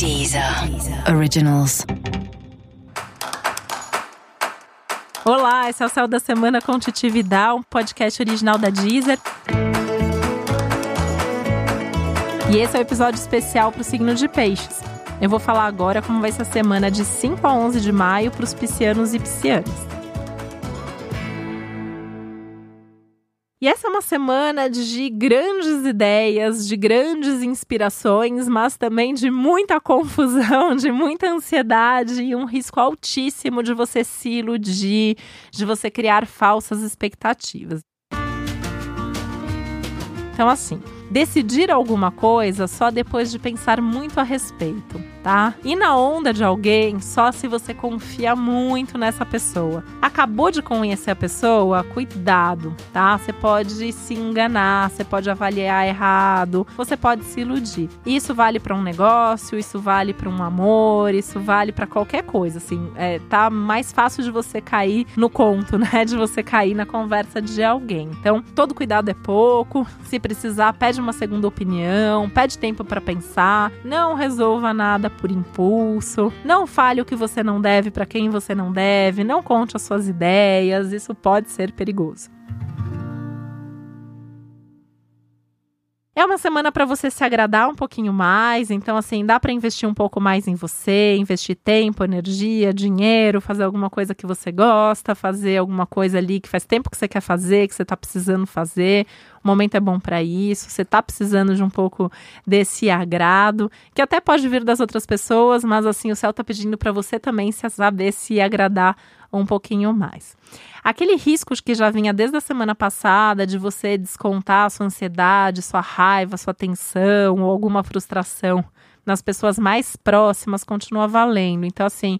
Deezer Originals. Olá, esse é o Céu da Semana com Titi Vidal, um podcast original da Deezer. E esse é o um episódio especial para o signo de Peixes. Eu vou falar agora como vai ser a semana de 5 a 11 de maio para os piscianos e piscianas. E essa é uma semana de grandes ideias, de grandes inspirações, mas também de muita confusão, de muita ansiedade e um risco altíssimo de você se iludir, de você criar falsas expectativas. Então, assim, decidir alguma coisa só depois de pensar muito a respeito tá? E na onda de alguém, só se você confia muito nessa pessoa. Acabou de conhecer a pessoa? Cuidado, tá? Você pode se enganar, você pode avaliar errado, você pode se iludir. Isso vale para um negócio, isso vale para um amor, isso vale para qualquer coisa, assim. É, tá mais fácil de você cair no conto, né? De você cair na conversa de alguém. Então, todo cuidado é pouco. Se precisar, pede uma segunda opinião, pede tempo para pensar. Não resolva nada por impulso. Não fale o que você não deve para quem você não deve. Não conte as suas ideias. Isso pode ser perigoso. É uma semana para você se agradar um pouquinho mais, então assim, dá para investir um pouco mais em você, investir tempo, energia, dinheiro, fazer alguma coisa que você gosta, fazer alguma coisa ali que faz tempo que você quer fazer, que você está precisando fazer. O momento é bom para isso, você está precisando de um pouco desse agrado, que até pode vir das outras pessoas, mas assim, o céu está pedindo para você também se saber se agradar um pouquinho mais. Aquele risco que já vinha desde a semana passada de você descontar a sua ansiedade, sua raiva, sua tensão ou alguma frustração nas pessoas mais próximas continua valendo. Então, assim,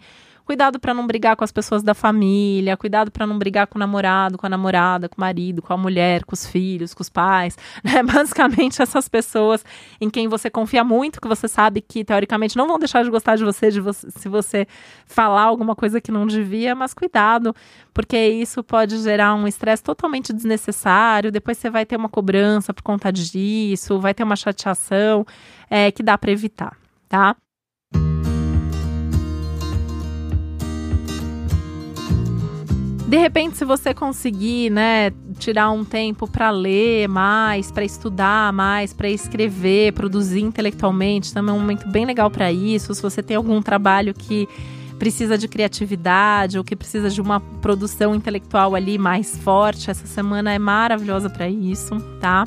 Cuidado para não brigar com as pessoas da família, cuidado para não brigar com o namorado, com a namorada, com o marido, com a mulher, com os filhos, com os pais, né? Basicamente essas pessoas em quem você confia muito, que você sabe que teoricamente não vão deixar de gostar de você, de você se você falar alguma coisa que não devia, mas cuidado, porque isso pode gerar um estresse totalmente desnecessário. Depois você vai ter uma cobrança por conta disso, vai ter uma chateação é, que dá para evitar, tá? De repente, se você conseguir, né, tirar um tempo para ler mais, para estudar mais, para escrever, produzir intelectualmente, também é um momento bem legal para isso. Se você tem algum trabalho que precisa de criatividade ou que precisa de uma produção intelectual ali mais forte, essa semana é maravilhosa para isso, tá?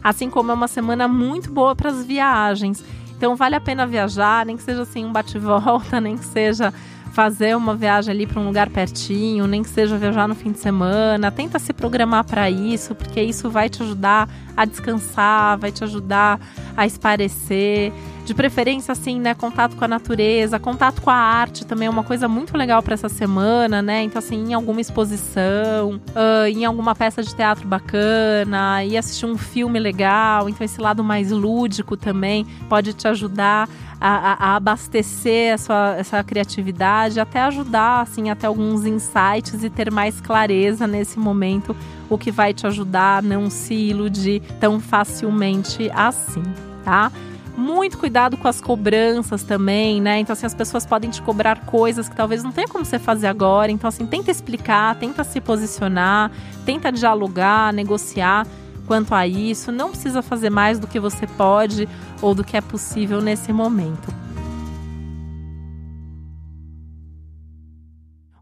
Assim como é uma semana muito boa para as viagens. Então vale a pena viajar, nem que seja assim um bate-volta, nem que seja fazer uma viagem ali para um lugar pertinho, nem que seja viajar no fim de semana. Tenta se programar para isso, porque isso vai te ajudar a descansar, vai te ajudar a esparecer. De preferência, assim, né? Contato com a natureza, contato com a arte também é uma coisa muito legal para essa semana, né? Então, assim, em alguma exposição, uh, em alguma peça de teatro bacana, e assistir um filme legal. Então, esse lado mais lúdico também pode te ajudar a, a, abastecer a sua, essa criatividade, até ajudar, assim, até alguns insights e ter mais clareza nesse momento, o que vai te ajudar a não se iludir tão facilmente assim, tá? Muito cuidado com as cobranças também, né? Então, assim, as pessoas podem te cobrar coisas que talvez não tenha como você fazer agora. Então, assim, tenta explicar, tenta se posicionar, tenta dialogar, negociar quanto a isso. Não precisa fazer mais do que você pode ou do que é possível nesse momento.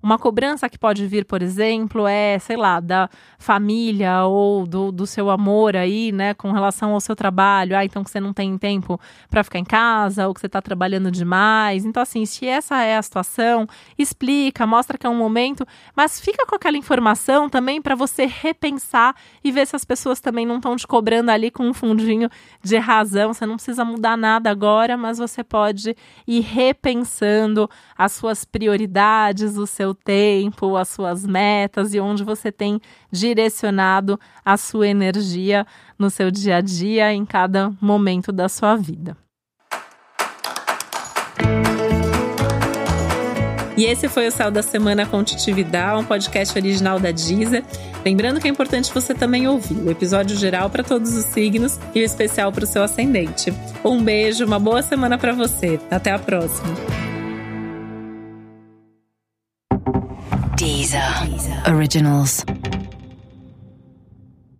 Uma cobrança que pode vir, por exemplo, é, sei lá, da família ou do, do seu amor aí, né, com relação ao seu trabalho. Ah, então que você não tem tempo para ficar em casa ou que você está trabalhando demais. Então, assim, se essa é a situação, explica, mostra que é um momento, mas fica com aquela informação também para você repensar e ver se as pessoas também não estão te cobrando ali com um fundinho de razão. Você não precisa mudar nada agora, mas você pode ir repensando as suas prioridades, o seu tempo, as suas metas e onde você tem direcionado a sua energia no seu dia a dia, em cada momento da sua vida. E esse foi o Céu da Semana com Titividade, um podcast original da Deezer. Lembrando que é importante você também ouvir o episódio geral para todos os signos e o especial para o seu ascendente. Um beijo, uma boa semana para você. Até a próxima. Deezer. Originals.